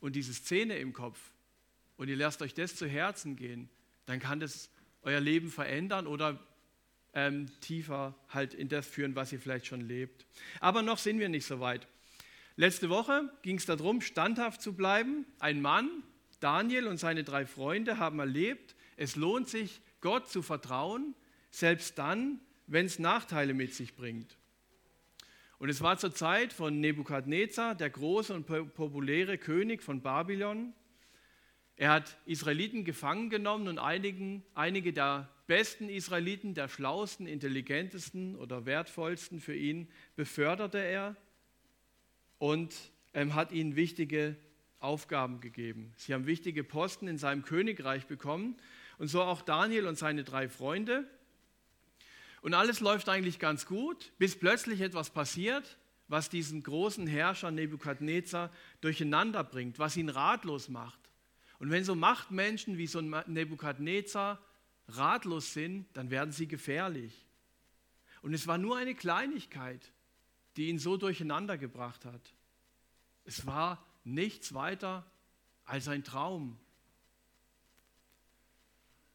und diese Szene im Kopf und ihr lasst euch das zu Herzen gehen, dann kann das euer Leben verändern oder ähm, tiefer halt in das führen, was ihr vielleicht schon lebt. Aber noch sind wir nicht so weit. Letzte Woche ging es darum, standhaft zu bleiben. Ein Mann, Daniel und seine drei Freunde haben erlebt, es lohnt sich, Gott zu vertrauen, selbst dann, wenn es Nachteile mit sich bringt. Und es war zur Zeit von Nebukadnezar, der große und populäre König von Babylon. Er hat Israeliten gefangen genommen und einigen, einige der besten Israeliten, der schlauesten, intelligentesten oder wertvollsten für ihn, beförderte er und ähm, hat ihnen wichtige Aufgaben gegeben. Sie haben wichtige Posten in seinem Königreich bekommen und so auch Daniel und seine drei Freunde. Und alles läuft eigentlich ganz gut, bis plötzlich etwas passiert, was diesen großen Herrscher Nebukadnezar durcheinander bringt, was ihn ratlos macht. Und wenn so Machtmenschen wie so ein Nebukadnezar ratlos sind, dann werden sie gefährlich. Und es war nur eine Kleinigkeit, die ihn so durcheinander gebracht hat. Es war nichts weiter als ein Traum.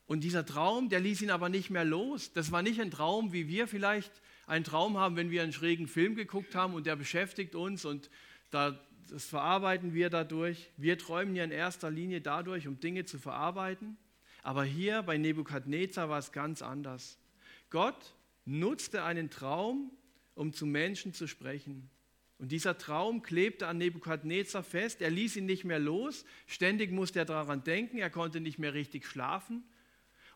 Und dieser Traum, der ließ ihn aber nicht mehr los. Das war nicht ein Traum, wie wir vielleicht einen Traum haben, wenn wir einen schrägen Film geguckt haben und der beschäftigt uns und da, das verarbeiten wir dadurch. Wir träumen ja in erster Linie dadurch, um Dinge zu verarbeiten. Aber hier bei Nebukadnezar war es ganz anders. Gott nutzte einen Traum, um zu Menschen zu sprechen. Und dieser Traum klebte an Nebukadnezar fest. Er ließ ihn nicht mehr los. Ständig musste er daran denken. Er konnte nicht mehr richtig schlafen.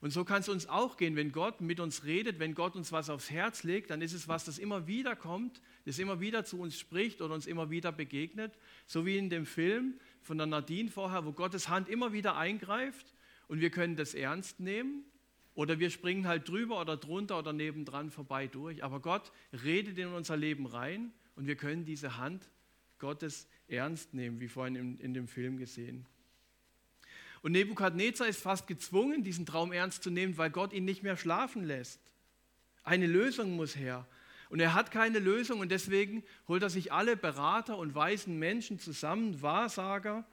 Und so kann es uns auch gehen, wenn Gott mit uns redet, wenn Gott uns was aufs Herz legt, dann ist es was, das immer wieder kommt, das immer wieder zu uns spricht oder uns immer wieder begegnet. So wie in dem Film von der Nadine vorher, wo Gottes Hand immer wieder eingreift und wir können das ernst nehmen oder wir springen halt drüber oder drunter oder nebendran vorbei durch. Aber Gott redet in unser Leben rein und wir können diese Hand Gottes ernst nehmen, wie vorhin in, in dem Film gesehen. Und Nebukadnezar ist fast gezwungen, diesen Traum ernst zu nehmen, weil Gott ihn nicht mehr schlafen lässt. Eine Lösung muss her. Und er hat keine Lösung und deswegen holt er sich alle Berater und weisen Menschen zusammen, Wahrsager,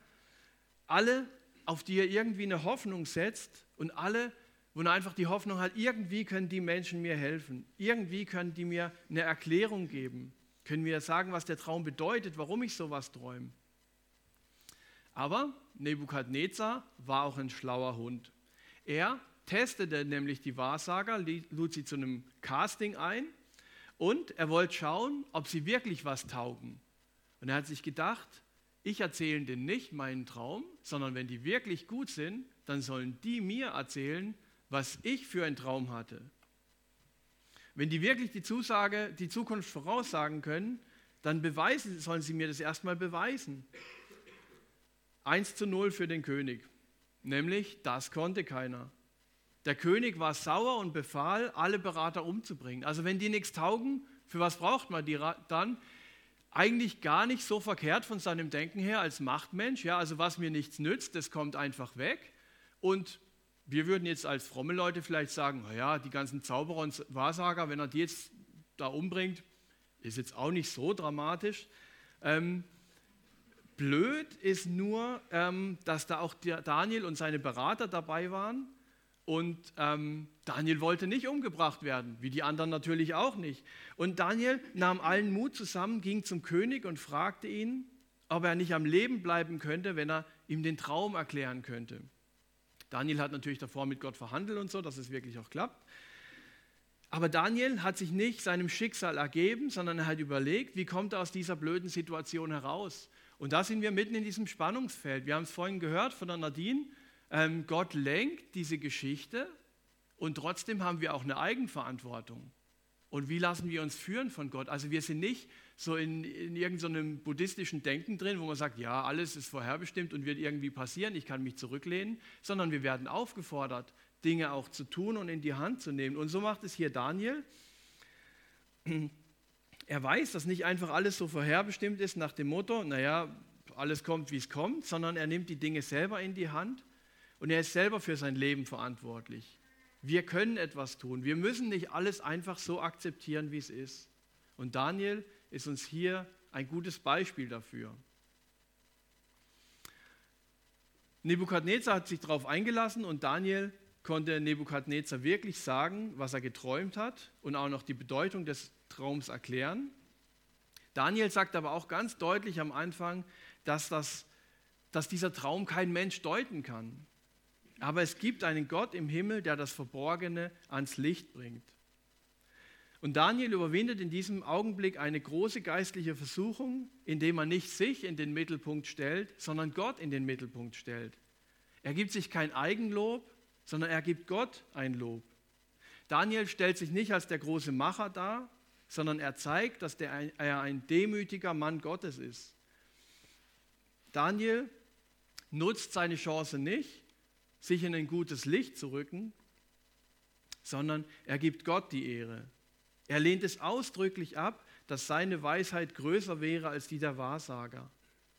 alle, auf die er irgendwie eine Hoffnung setzt und alle, wo er einfach die Hoffnung hat, irgendwie können die Menschen mir helfen, irgendwie können die mir eine Erklärung geben, können mir sagen, was der Traum bedeutet, warum ich sowas träume. Aber Nebukadnezar war auch ein schlauer Hund. Er testete nämlich die Wahrsager, lud sie zu einem Casting ein und er wollte schauen, ob sie wirklich was taugen. Und er hat sich gedacht, ich erzähle denen nicht meinen Traum, sondern wenn die wirklich gut sind, dann sollen die mir erzählen, was ich für einen Traum hatte. Wenn die wirklich die Zusage, die Zukunft voraussagen können, dann beweisen, sollen sie mir das erstmal beweisen. 1 zu 0 für den König. Nämlich, das konnte keiner. Der König war sauer und befahl, alle Berater umzubringen. Also wenn die nichts taugen, für was braucht man die dann? Eigentlich gar nicht so verkehrt von seinem Denken her als Machtmensch. Ja, also was mir nichts nützt, das kommt einfach weg. Und wir würden jetzt als fromme Leute vielleicht sagen, naja, die ganzen Zauberer und Wahrsager, wenn er die jetzt da umbringt, ist jetzt auch nicht so dramatisch. Ähm, Blöd ist nur, ähm, dass da auch Daniel und seine Berater dabei waren. Und ähm, Daniel wollte nicht umgebracht werden, wie die anderen natürlich auch nicht. Und Daniel nahm allen Mut zusammen, ging zum König und fragte ihn, ob er nicht am Leben bleiben könnte, wenn er ihm den Traum erklären könnte. Daniel hat natürlich davor mit Gott verhandelt und so, dass es wirklich auch klappt. Aber Daniel hat sich nicht seinem Schicksal ergeben, sondern er hat überlegt, wie kommt er aus dieser blöden Situation heraus. Und da sind wir mitten in diesem Spannungsfeld. Wir haben es vorhin gehört von der Nadine. Ähm, Gott lenkt diese Geschichte und trotzdem haben wir auch eine Eigenverantwortung. Und wie lassen wir uns führen von Gott? Also wir sind nicht so in, in irgendeinem buddhistischen Denken drin, wo man sagt, ja, alles ist vorherbestimmt und wird irgendwie passieren, ich kann mich zurücklehnen, sondern wir werden aufgefordert, Dinge auch zu tun und in die Hand zu nehmen. Und so macht es hier Daniel er weiß, dass nicht einfach alles so vorherbestimmt ist nach dem Motto, naja, alles kommt, wie es kommt, sondern er nimmt die Dinge selber in die Hand und er ist selber für sein Leben verantwortlich. Wir können etwas tun. Wir müssen nicht alles einfach so akzeptieren, wie es ist. Und Daniel ist uns hier ein gutes Beispiel dafür. Nebukadnezar hat sich darauf eingelassen und Daniel konnte Nebukadnezar wirklich sagen, was er geträumt hat und auch noch die Bedeutung des Traums erklären. Daniel sagt aber auch ganz deutlich am Anfang, dass, das, dass dieser Traum kein Mensch deuten kann. Aber es gibt einen Gott im Himmel, der das Verborgene ans Licht bringt. Und Daniel überwindet in diesem Augenblick eine große geistliche Versuchung, indem er nicht sich in den Mittelpunkt stellt, sondern Gott in den Mittelpunkt stellt. Er gibt sich kein Eigenlob, sondern er gibt Gott ein Lob. Daniel stellt sich nicht als der große Macher dar, sondern er zeigt, dass der, er ein demütiger Mann Gottes ist. Daniel nutzt seine Chance nicht, sich in ein gutes Licht zu rücken, sondern er gibt Gott die Ehre. Er lehnt es ausdrücklich ab, dass seine Weisheit größer wäre als die der Wahrsager.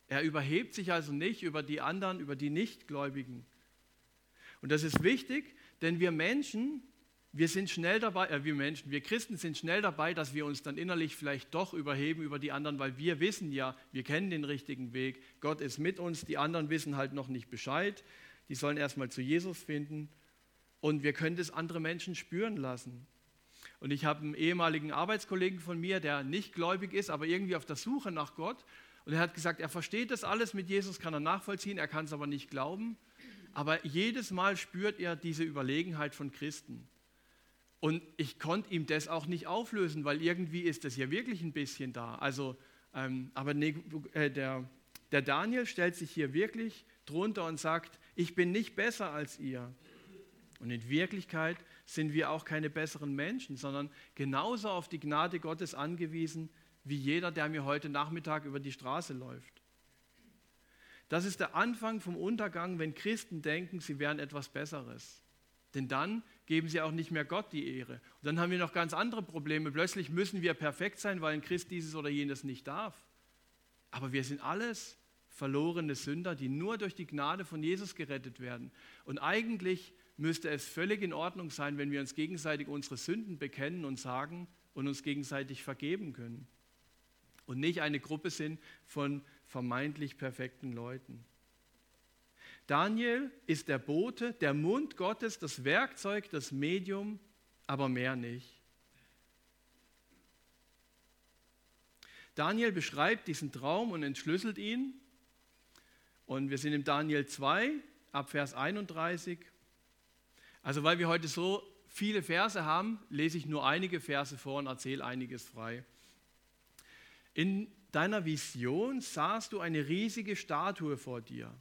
Er überhebt sich also nicht über die anderen, über die Nichtgläubigen. Und das ist wichtig, denn wir Menschen, wir sind schnell dabei, äh, wir Menschen, wir Christen sind schnell dabei, dass wir uns dann innerlich vielleicht doch überheben über die anderen, weil wir wissen ja, wir kennen den richtigen Weg, Gott ist mit uns, die anderen wissen halt noch nicht Bescheid, die sollen erstmal zu Jesus finden und wir können das andere Menschen spüren lassen. Und ich habe einen ehemaligen Arbeitskollegen von mir, der nicht gläubig ist, aber irgendwie auf der Suche nach Gott. Und er hat gesagt, er versteht das alles mit Jesus, kann er nachvollziehen, er kann es aber nicht glauben. Aber jedes Mal spürt er diese Überlegenheit von Christen. Und ich konnte ihm das auch nicht auflösen, weil irgendwie ist das ja wirklich ein bisschen da. Also, ähm, aber ne, äh, der, der Daniel stellt sich hier wirklich drunter und sagt, ich bin nicht besser als ihr. Und in Wirklichkeit sind wir auch keine besseren Menschen, sondern genauso auf die Gnade Gottes angewiesen wie jeder, der mir heute Nachmittag über die Straße läuft. Das ist der Anfang vom Untergang, wenn Christen denken, sie wären etwas Besseres. Denn dann geben sie auch nicht mehr Gott die Ehre. Und dann haben wir noch ganz andere Probleme. Plötzlich müssen wir perfekt sein, weil ein Christ dieses oder jenes nicht darf. Aber wir sind alles verlorene Sünder, die nur durch die Gnade von Jesus gerettet werden. Und eigentlich müsste es völlig in Ordnung sein, wenn wir uns gegenseitig unsere Sünden bekennen und sagen und uns gegenseitig vergeben können. Und nicht eine Gruppe sind von vermeintlich perfekten Leuten. Daniel ist der Bote, der Mund Gottes, das Werkzeug, das Medium, aber mehr nicht. Daniel beschreibt diesen Traum und entschlüsselt ihn. Und wir sind im Daniel 2, ab Vers 31. Also weil wir heute so viele Verse haben, lese ich nur einige Verse vor und erzähle einiges frei. In deiner Vision sahst du eine riesige Statue vor dir.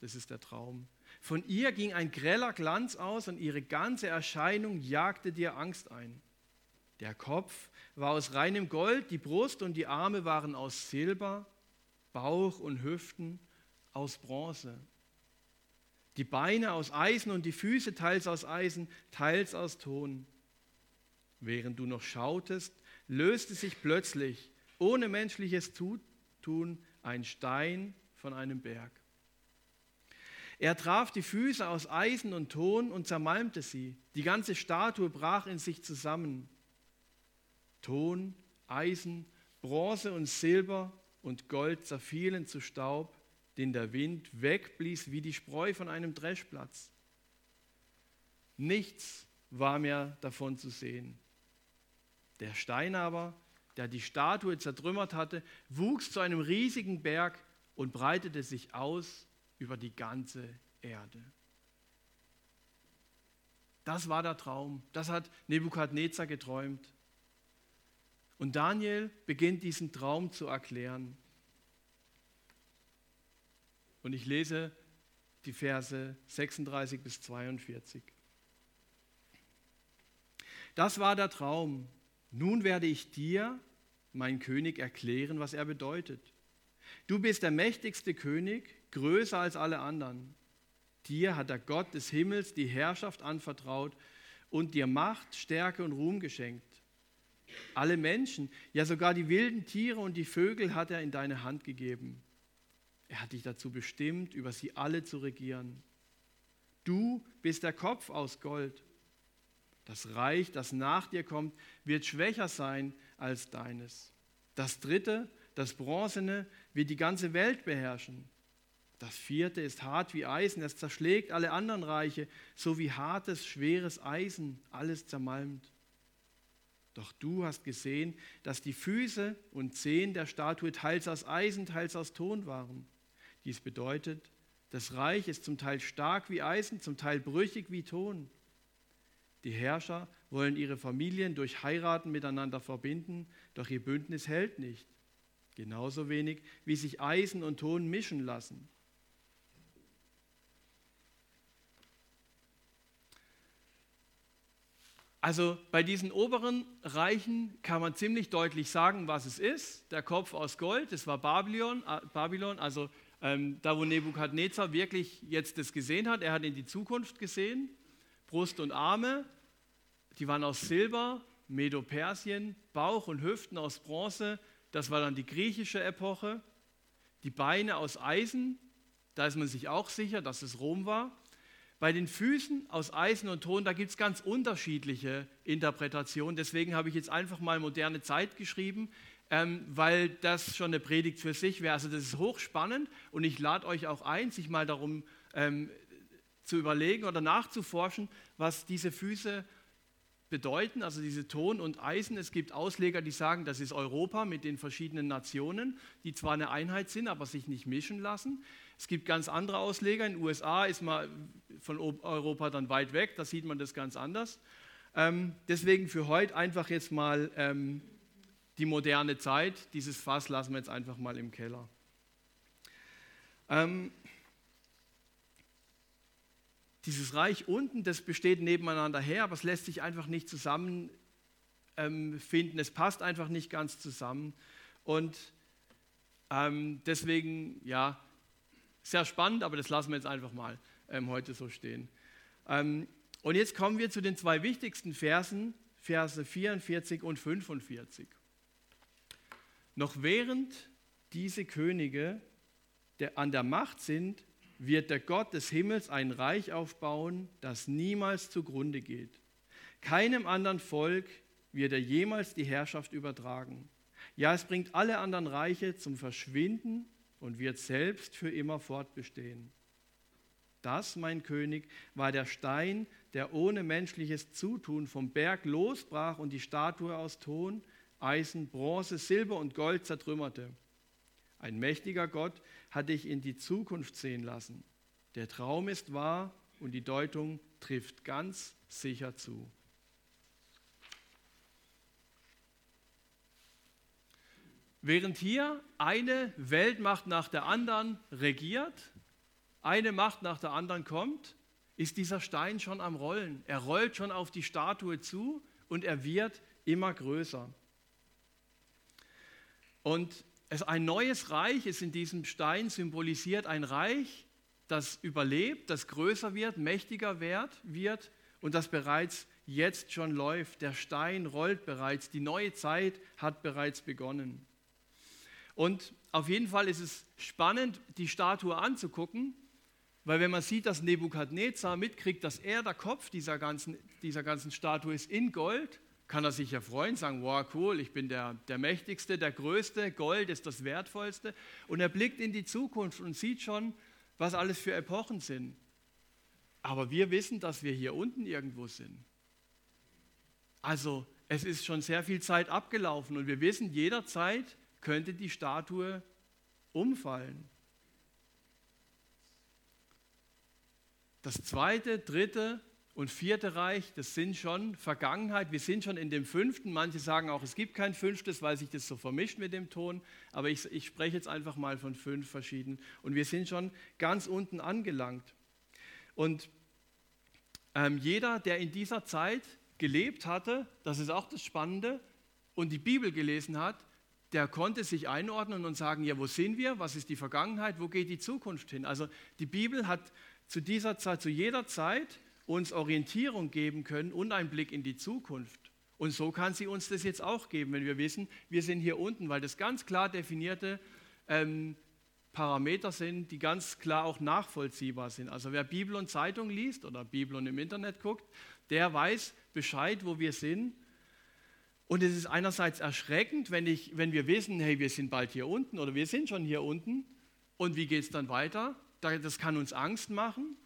Das ist der Traum. Von ihr ging ein greller Glanz aus und ihre ganze Erscheinung jagte dir Angst ein. Der Kopf war aus reinem Gold, die Brust und die Arme waren aus Silber, Bauch und Hüften aus Bronze die Beine aus Eisen und die Füße teils aus Eisen, teils aus Ton. Während du noch schautest, löste sich plötzlich, ohne menschliches Zutun, ein Stein von einem Berg. Er traf die Füße aus Eisen und Ton und zermalmte sie. Die ganze Statue brach in sich zusammen. Ton, Eisen, Bronze und Silber und Gold zerfielen zu Staub den der Wind wegblies wie die Spreu von einem Dreschplatz. Nichts war mehr davon zu sehen. Der Stein aber, der die Statue zertrümmert hatte, wuchs zu einem riesigen Berg und breitete sich aus über die ganze Erde. Das war der Traum. Das hat Nebukadnezar geträumt. Und Daniel beginnt diesen Traum zu erklären. Und ich lese die Verse 36 bis 42. Das war der Traum. Nun werde ich dir, mein König, erklären, was er bedeutet. Du bist der mächtigste König, größer als alle anderen. Dir hat der Gott des Himmels die Herrschaft anvertraut und dir Macht, Stärke und Ruhm geschenkt. Alle Menschen, ja sogar die wilden Tiere und die Vögel hat er in deine Hand gegeben. Er hat dich dazu bestimmt, über sie alle zu regieren. Du bist der Kopf aus Gold. Das Reich, das nach dir kommt, wird schwächer sein als deines. Das dritte, das bronzene, wird die ganze Welt beherrschen. Das vierte ist hart wie Eisen, es zerschlägt alle anderen Reiche, so wie hartes, schweres Eisen, alles zermalmt. Doch du hast gesehen, dass die Füße und Zehen der Statue teils aus Eisen, teils aus Ton waren. Dies bedeutet, das Reich ist zum Teil stark wie Eisen, zum Teil brüchig wie Ton. Die Herrscher wollen ihre Familien durch Heiraten miteinander verbinden, doch ihr Bündnis hält nicht. Genauso wenig, wie sich Eisen und Ton mischen lassen. Also bei diesen oberen Reichen kann man ziemlich deutlich sagen, was es ist. Der Kopf aus Gold, das war Babylon, äh, Babylon also ähm, da wo Nebukadnezar wirklich jetzt das gesehen hat. Er hat in die Zukunft gesehen. Brust und Arme, die waren aus Silber, Medo-Persien, Bauch und Hüften aus Bronze, das war dann die griechische Epoche. Die Beine aus Eisen, da ist man sich auch sicher, dass es Rom war. Bei den Füßen aus Eisen und Ton, da gibt es ganz unterschiedliche Interpretationen. Deswegen habe ich jetzt einfach mal moderne Zeit geschrieben, ähm, weil das schon eine Predigt für sich wäre. Also das ist hochspannend und ich lade euch auch ein, sich mal darum ähm, zu überlegen oder nachzuforschen, was diese Füße bedeuten, also diese Ton und Eisen. Es gibt Ausleger, die sagen, das ist Europa mit den verschiedenen Nationen, die zwar eine Einheit sind, aber sich nicht mischen lassen. Es gibt ganz andere Ausleger. In den USA ist man von Europa dann weit weg, da sieht man das ganz anders. Ähm, deswegen für heute einfach jetzt mal ähm, die moderne Zeit. Dieses Fass lassen wir jetzt einfach mal im Keller. Ähm, dieses Reich unten, das besteht nebeneinander her, aber es lässt sich einfach nicht zusammenfinden. es passt einfach nicht ganz zusammen. Und ähm, deswegen, ja, sehr spannend, aber das lassen wir jetzt einfach mal ähm, heute so stehen. Ähm, und jetzt kommen wir zu den zwei wichtigsten Versen, Verse 44 und 45. Noch während diese Könige der an der Macht sind, wird der Gott des Himmels ein Reich aufbauen, das niemals zugrunde geht. Keinem anderen Volk wird er jemals die Herrschaft übertragen. Ja, es bringt alle anderen Reiche zum Verschwinden und wird selbst für immer fortbestehen. Das, mein König, war der Stein, der ohne menschliches Zutun vom Berg losbrach und die Statue aus Ton, Eisen, Bronze, Silber und Gold zertrümmerte. Ein mächtiger Gott hat dich in die Zukunft sehen lassen. Der Traum ist wahr und die Deutung trifft ganz sicher zu. Während hier eine Weltmacht nach der anderen regiert, eine Macht nach der anderen kommt, ist dieser Stein schon am Rollen. Er rollt schon auf die Statue zu und er wird immer größer. Und es ein neues Reich ist in diesem Stein symbolisiert ein Reich, das überlebt, das größer wird, mächtiger wird und das bereits jetzt schon läuft. Der Stein rollt bereits, die neue Zeit hat bereits begonnen. Und auf jeden Fall ist es spannend, die Statue anzugucken, weil wenn man sieht, dass Nebukadnezar mitkriegt, dass er der Kopf dieser ganzen, dieser ganzen Statue ist in Gold, kann er sich ja freuen, sagen, wow, cool, ich bin der, der Mächtigste, der Größte, Gold ist das Wertvollste. Und er blickt in die Zukunft und sieht schon, was alles für Epochen sind. Aber wir wissen, dass wir hier unten irgendwo sind. Also es ist schon sehr viel Zeit abgelaufen und wir wissen, jederzeit könnte die Statue umfallen. Das zweite, dritte und vierte Reich, das sind schon Vergangenheit. Wir sind schon in dem fünften. Manche sagen auch, es gibt kein fünftes, weil sich das so vermischt mit dem Ton. Aber ich, ich spreche jetzt einfach mal von fünf verschiedenen. Und wir sind schon ganz unten angelangt. Und ähm, jeder, der in dieser Zeit gelebt hatte, das ist auch das Spannende, und die Bibel gelesen hat, der konnte sich einordnen und sagen, ja, wo sind wir? Was ist die Vergangenheit? Wo geht die Zukunft hin? Also die Bibel hat zu dieser Zeit, zu jeder Zeit uns Orientierung geben können und einen Blick in die Zukunft. Und so kann sie uns das jetzt auch geben, wenn wir wissen, wir sind hier unten, weil das ganz klar definierte ähm, Parameter sind, die ganz klar auch nachvollziehbar sind. Also wer Bibel und Zeitung liest oder Bibel und im Internet guckt, der weiß Bescheid, wo wir sind und es ist einerseits erschreckend, wenn, ich, wenn wir wissen, hey, wir sind bald hier unten oder wir sind schon hier unten. Und wie geht es dann weiter? das kann uns Angst machen.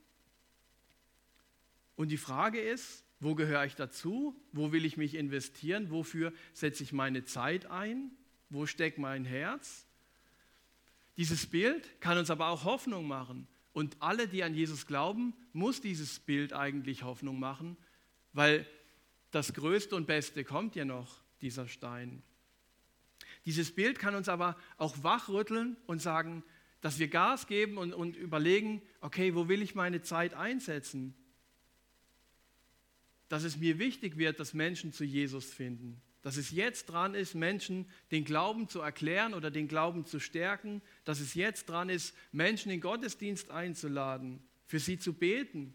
Und die Frage ist, wo gehöre ich dazu? Wo will ich mich investieren? Wofür setze ich meine Zeit ein? Wo steckt mein Herz? Dieses Bild kann uns aber auch Hoffnung machen. Und alle, die an Jesus glauben, muss dieses Bild eigentlich Hoffnung machen, weil das Größte und Beste kommt ja noch, dieser Stein. Dieses Bild kann uns aber auch wachrütteln und sagen, dass wir Gas geben und, und überlegen, okay, wo will ich meine Zeit einsetzen? Dass es mir wichtig wird, dass Menschen zu Jesus finden. Dass es jetzt dran ist, Menschen den Glauben zu erklären oder den Glauben zu stärken. Dass es jetzt dran ist, Menschen in Gottesdienst einzuladen, für sie zu beten,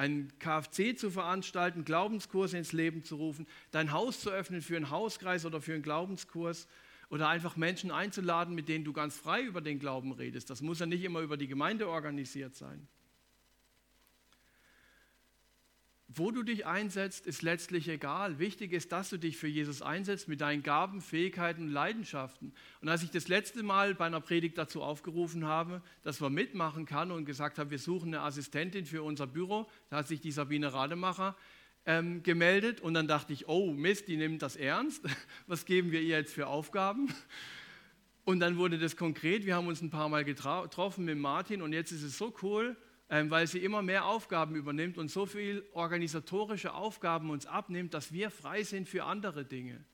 einen KFC zu veranstalten, Glaubenskurse ins Leben zu rufen, dein Haus zu öffnen für einen Hauskreis oder für einen Glaubenskurs oder einfach Menschen einzuladen, mit denen du ganz frei über den Glauben redest. Das muss ja nicht immer über die Gemeinde organisiert sein. Wo du dich einsetzt, ist letztlich egal. Wichtig ist, dass du dich für Jesus einsetzt mit deinen Gaben, Fähigkeiten und Leidenschaften. Und als ich das letzte Mal bei einer Predigt dazu aufgerufen habe, dass man mitmachen kann und gesagt habe, wir suchen eine Assistentin für unser Büro, da hat sich die Sabine Rademacher ähm, gemeldet und dann dachte ich, oh Mist, die nimmt das ernst. Was geben wir ihr jetzt für Aufgaben? Und dann wurde das konkret. Wir haben uns ein paar Mal getroffen mit Martin und jetzt ist es so cool weil sie immer mehr Aufgaben übernimmt und so viel organisatorische Aufgaben uns abnimmt, dass wir frei sind für andere Dinge.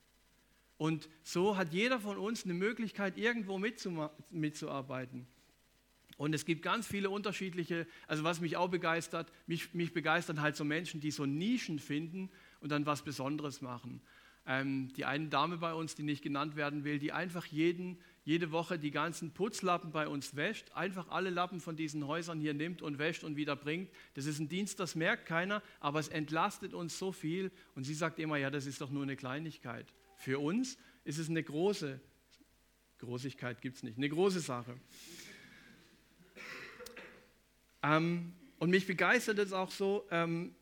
Und so hat jeder von uns eine Möglichkeit, irgendwo mitzuarbeiten. Und es gibt ganz viele unterschiedliche, also was mich auch begeistert, mich, mich begeistern halt so Menschen, die so Nischen finden und dann was Besonderes machen. Ähm, die eine Dame bei uns, die nicht genannt werden will, die einfach jeden, jede Woche die ganzen Putzlappen bei uns wäscht, einfach alle Lappen von diesen Häusern hier nimmt und wäscht und wieder bringt. Das ist ein Dienst, das merkt keiner, aber es entlastet uns so viel. Und sie sagt immer, ja, das ist doch nur eine Kleinigkeit. Für uns ist es eine große, Großigkeit gibt es nicht, eine große Sache. Ähm, und mich begeistert es auch so, ähm,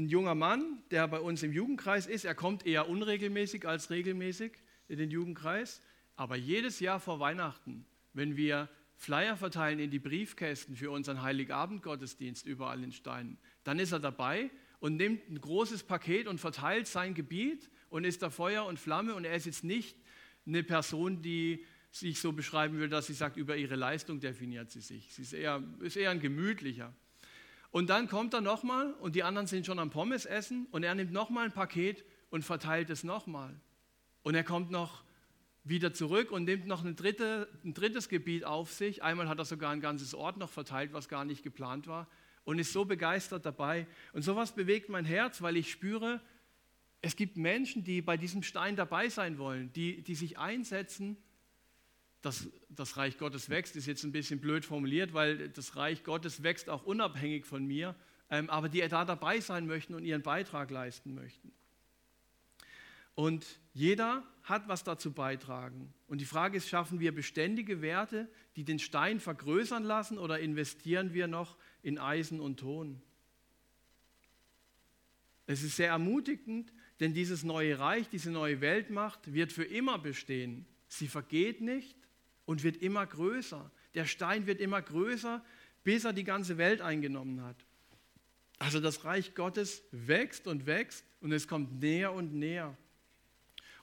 ein junger Mann, der bei uns im Jugendkreis ist, er kommt eher unregelmäßig als regelmäßig in den Jugendkreis. Aber jedes Jahr vor Weihnachten, wenn wir Flyer verteilen in die Briefkästen für unseren Heiligabend-Gottesdienst überall in Steinen, dann ist er dabei und nimmt ein großes Paket und verteilt sein Gebiet und ist da Feuer und Flamme und er ist jetzt nicht eine Person, die sich so beschreiben will, dass sie sagt, über ihre Leistung definiert sie sich. Sie ist eher, ist eher ein gemütlicher. Und dann kommt er nochmal und die anderen sind schon am Pommes essen und er nimmt nochmal ein Paket und verteilt es nochmal. Und er kommt noch wieder zurück und nimmt noch ein, dritte, ein drittes Gebiet auf sich. Einmal hat er sogar ein ganzes Ort noch verteilt, was gar nicht geplant war und ist so begeistert dabei. Und sowas bewegt mein Herz, weil ich spüre, es gibt Menschen, die bei diesem Stein dabei sein wollen, die, die sich einsetzen, dass das Reich Gottes wächst, ist jetzt ein bisschen blöd formuliert, weil das Reich Gottes wächst auch unabhängig von mir, ähm, aber die da dabei sein möchten und ihren Beitrag leisten möchten. Und jeder hat was dazu beitragen. Und die Frage ist, schaffen wir beständige Werte, die den Stein vergrößern lassen oder investieren wir noch in Eisen und Ton? Es ist sehr ermutigend, denn dieses neue Reich, diese neue Weltmacht wird für immer bestehen. Sie vergeht nicht und wird immer größer. Der Stein wird immer größer, bis er die ganze Welt eingenommen hat. Also das Reich Gottes wächst und wächst und es kommt näher und näher.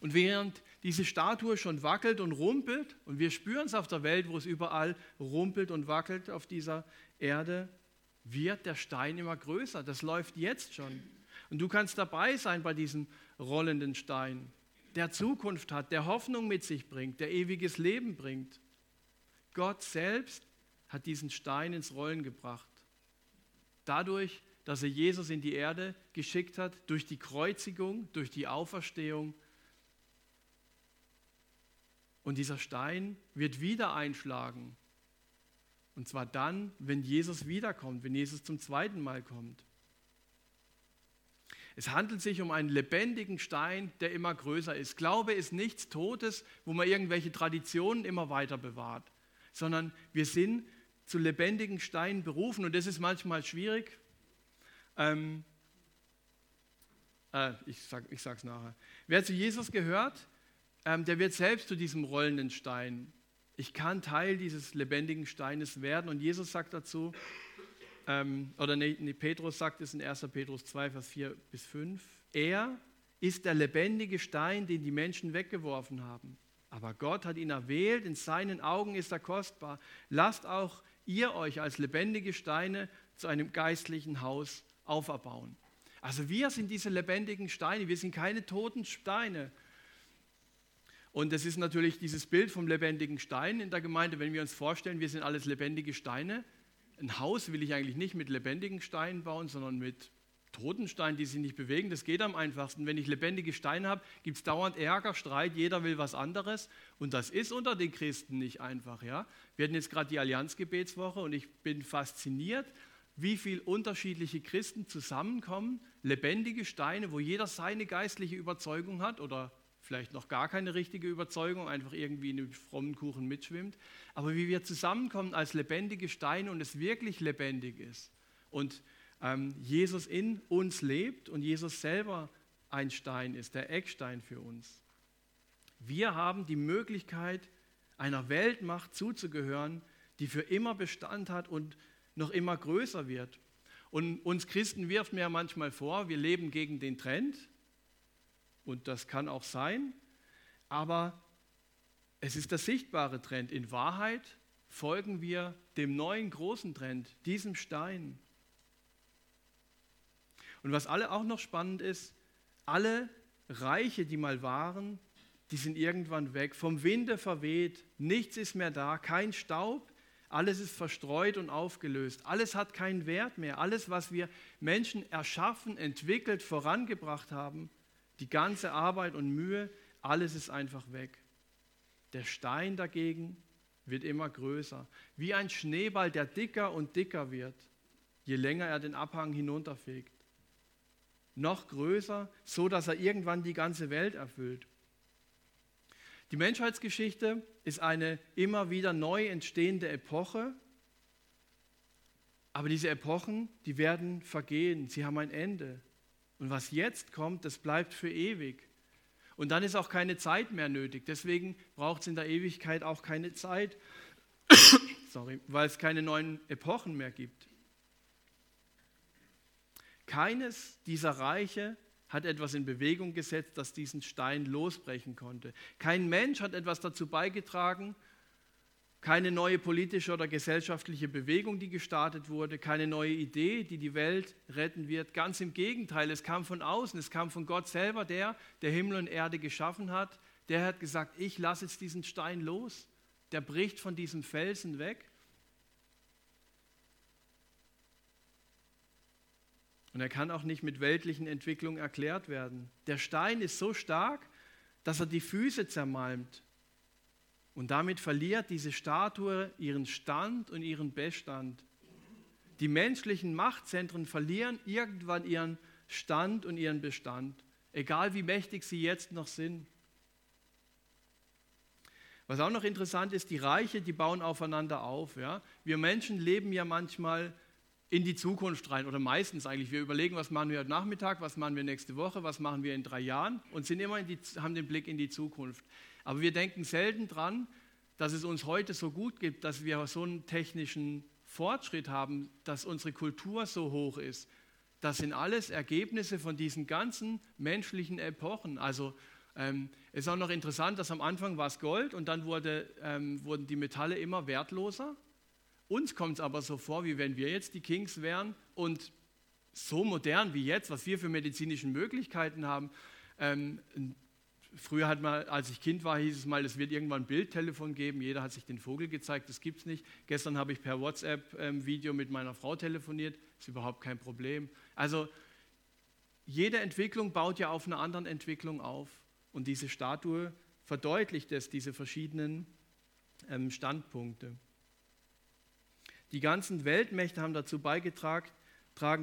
Und während diese Statue schon wackelt und rumpelt, und wir spüren es auf der Welt, wo es überall rumpelt und wackelt auf dieser Erde, wird der Stein immer größer. Das läuft jetzt schon. Und du kannst dabei sein bei diesem rollenden Stein, der Zukunft hat, der Hoffnung mit sich bringt, der ewiges Leben bringt. Gott selbst hat diesen Stein ins Rollen gebracht. Dadurch, dass er Jesus in die Erde geschickt hat, durch die Kreuzigung, durch die Auferstehung und dieser Stein wird wieder einschlagen. Und zwar dann, wenn Jesus wiederkommt, wenn Jesus zum zweiten Mal kommt. Es handelt sich um einen lebendigen Stein, der immer größer ist. Glaube ist nichts Totes, wo man irgendwelche Traditionen immer weiter bewahrt, sondern wir sind zu lebendigen Steinen berufen und das ist manchmal schwierig. Ähm, äh, ich sage es nachher. Wer zu Jesus gehört, ähm, der wird selbst zu diesem rollenden Stein. Ich kann Teil dieses lebendigen Steines werden. Und Jesus sagt dazu, ähm, oder nee, nee, Petrus sagt es in 1. Petrus 2, Vers 4 bis 5, er ist der lebendige Stein, den die Menschen weggeworfen haben. Aber Gott hat ihn erwählt, in seinen Augen ist er kostbar. Lasst auch ihr euch als lebendige Steine zu einem geistlichen Haus auferbauen. Also wir sind diese lebendigen Steine, wir sind keine toten Steine. Und das ist natürlich dieses Bild vom lebendigen Stein in der Gemeinde, wenn wir uns vorstellen, wir sind alles lebendige Steine. Ein Haus will ich eigentlich nicht mit lebendigen Steinen bauen, sondern mit toten Steinen, die sich nicht bewegen. Das geht am einfachsten. Wenn ich lebendige Steine habe, gibt es dauernd Ärger, Streit, jeder will was anderes. Und das ist unter den Christen nicht einfach. Ja? Wir hatten jetzt gerade die Allianzgebetswoche und ich bin fasziniert, wie viele unterschiedliche Christen zusammenkommen, lebendige Steine, wo jeder seine geistliche Überzeugung hat oder vielleicht noch gar keine richtige Überzeugung, einfach irgendwie in einem frommen Kuchen mitschwimmt. Aber wie wir zusammenkommen als lebendige Steine und es wirklich lebendig ist und ähm, Jesus in uns lebt und Jesus selber ein Stein ist, der Eckstein für uns. Wir haben die Möglichkeit, einer Weltmacht zuzugehören, die für immer Bestand hat und noch immer größer wird. Und uns Christen wirft mir ja manchmal vor, wir leben gegen den Trend, und das kann auch sein, aber es ist der sichtbare Trend. In Wahrheit folgen wir dem neuen großen Trend, diesem Stein. Und was alle auch noch spannend ist, alle Reiche, die mal waren, die sind irgendwann weg, vom Winde verweht, nichts ist mehr da, kein Staub, alles ist verstreut und aufgelöst, alles hat keinen Wert mehr, alles, was wir Menschen erschaffen, entwickelt, vorangebracht haben, die ganze Arbeit und Mühe, alles ist einfach weg. Der Stein dagegen wird immer größer, wie ein Schneeball, der dicker und dicker wird, je länger er den Abhang hinunterfegt. Noch größer, so dass er irgendwann die ganze Welt erfüllt. Die Menschheitsgeschichte ist eine immer wieder neu entstehende Epoche, aber diese Epochen, die werden vergehen, sie haben ein Ende. Und was jetzt kommt, das bleibt für ewig. Und dann ist auch keine Zeit mehr nötig. Deswegen braucht es in der Ewigkeit auch keine Zeit, Sorry, weil es keine neuen Epochen mehr gibt. Keines dieser Reiche hat etwas in Bewegung gesetzt, das diesen Stein losbrechen konnte. Kein Mensch hat etwas dazu beigetragen, keine neue politische oder gesellschaftliche Bewegung, die gestartet wurde, keine neue Idee, die die Welt retten wird. Ganz im Gegenteil, es kam von außen, es kam von Gott selber, der, der Himmel und Erde geschaffen hat. Der hat gesagt, ich lasse jetzt diesen Stein los. Der bricht von diesem Felsen weg. Und er kann auch nicht mit weltlichen Entwicklungen erklärt werden. Der Stein ist so stark, dass er die Füße zermalmt. Und damit verliert diese Statue ihren Stand und ihren Bestand. Die menschlichen Machtzentren verlieren irgendwann ihren Stand und ihren Bestand, egal wie mächtig sie jetzt noch sind. Was auch noch interessant ist, die Reiche, die bauen aufeinander auf. Ja? Wir Menschen leben ja manchmal in die Zukunft rein oder meistens eigentlich. Wir überlegen, was machen wir heute Nachmittag, was machen wir nächste Woche, was machen wir in drei Jahren und sind immer die, haben den Blick in die Zukunft. Aber wir denken selten dran, dass es uns heute so gut gibt, dass wir so einen technischen Fortschritt haben, dass unsere Kultur so hoch ist. Das sind alles Ergebnisse von diesen ganzen menschlichen Epochen. Also ähm, ist auch noch interessant, dass am Anfang war es Gold und dann wurde, ähm, wurden die Metalle immer wertloser. Uns kommt es aber so vor, wie wenn wir jetzt die Kings wären und so modern wie jetzt, was wir für medizinische Möglichkeiten haben, ähm, Früher hat man, als ich Kind war, hieß es mal, es wird irgendwann ein Bildtelefon geben. Jeder hat sich den Vogel gezeigt, das gibt es nicht. Gestern habe ich per WhatsApp-Video ähm, mit meiner Frau telefoniert, ist überhaupt kein Problem. Also jede Entwicklung baut ja auf einer anderen Entwicklung auf. Und diese Statue verdeutlicht es, diese verschiedenen ähm, Standpunkte. Die ganzen Weltmächte haben dazu beigetragen,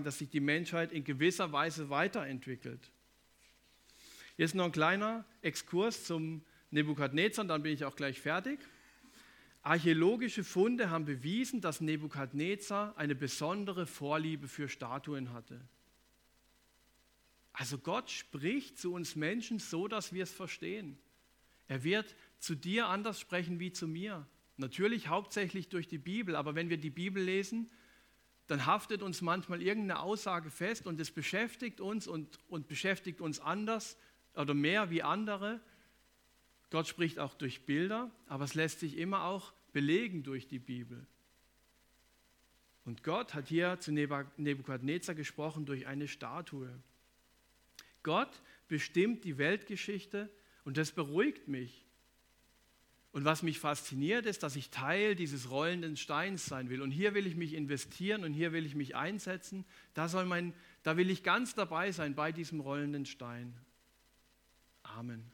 dass sich die Menschheit in gewisser Weise weiterentwickelt. Jetzt noch ein kleiner Exkurs zum Nebukadnezar, dann bin ich auch gleich fertig. Archäologische Funde haben bewiesen, dass Nebukadnezar eine besondere Vorliebe für Statuen hatte. Also Gott spricht zu uns Menschen so, dass wir es verstehen. Er wird zu dir anders sprechen wie zu mir. Natürlich hauptsächlich durch die Bibel, aber wenn wir die Bibel lesen, dann haftet uns manchmal irgendeine Aussage fest und es beschäftigt uns und, und beschäftigt uns anders oder mehr wie andere. Gott spricht auch durch Bilder, aber es lässt sich immer auch belegen durch die Bibel. Und Gott hat hier zu Nebukadnezar gesprochen durch eine Statue. Gott bestimmt die Weltgeschichte und das beruhigt mich. Und was mich fasziniert, ist, dass ich Teil dieses rollenden Steins sein will. Und hier will ich mich investieren und hier will ich mich einsetzen. Da, soll mein, da will ich ganz dabei sein bei diesem rollenden Stein. Amen.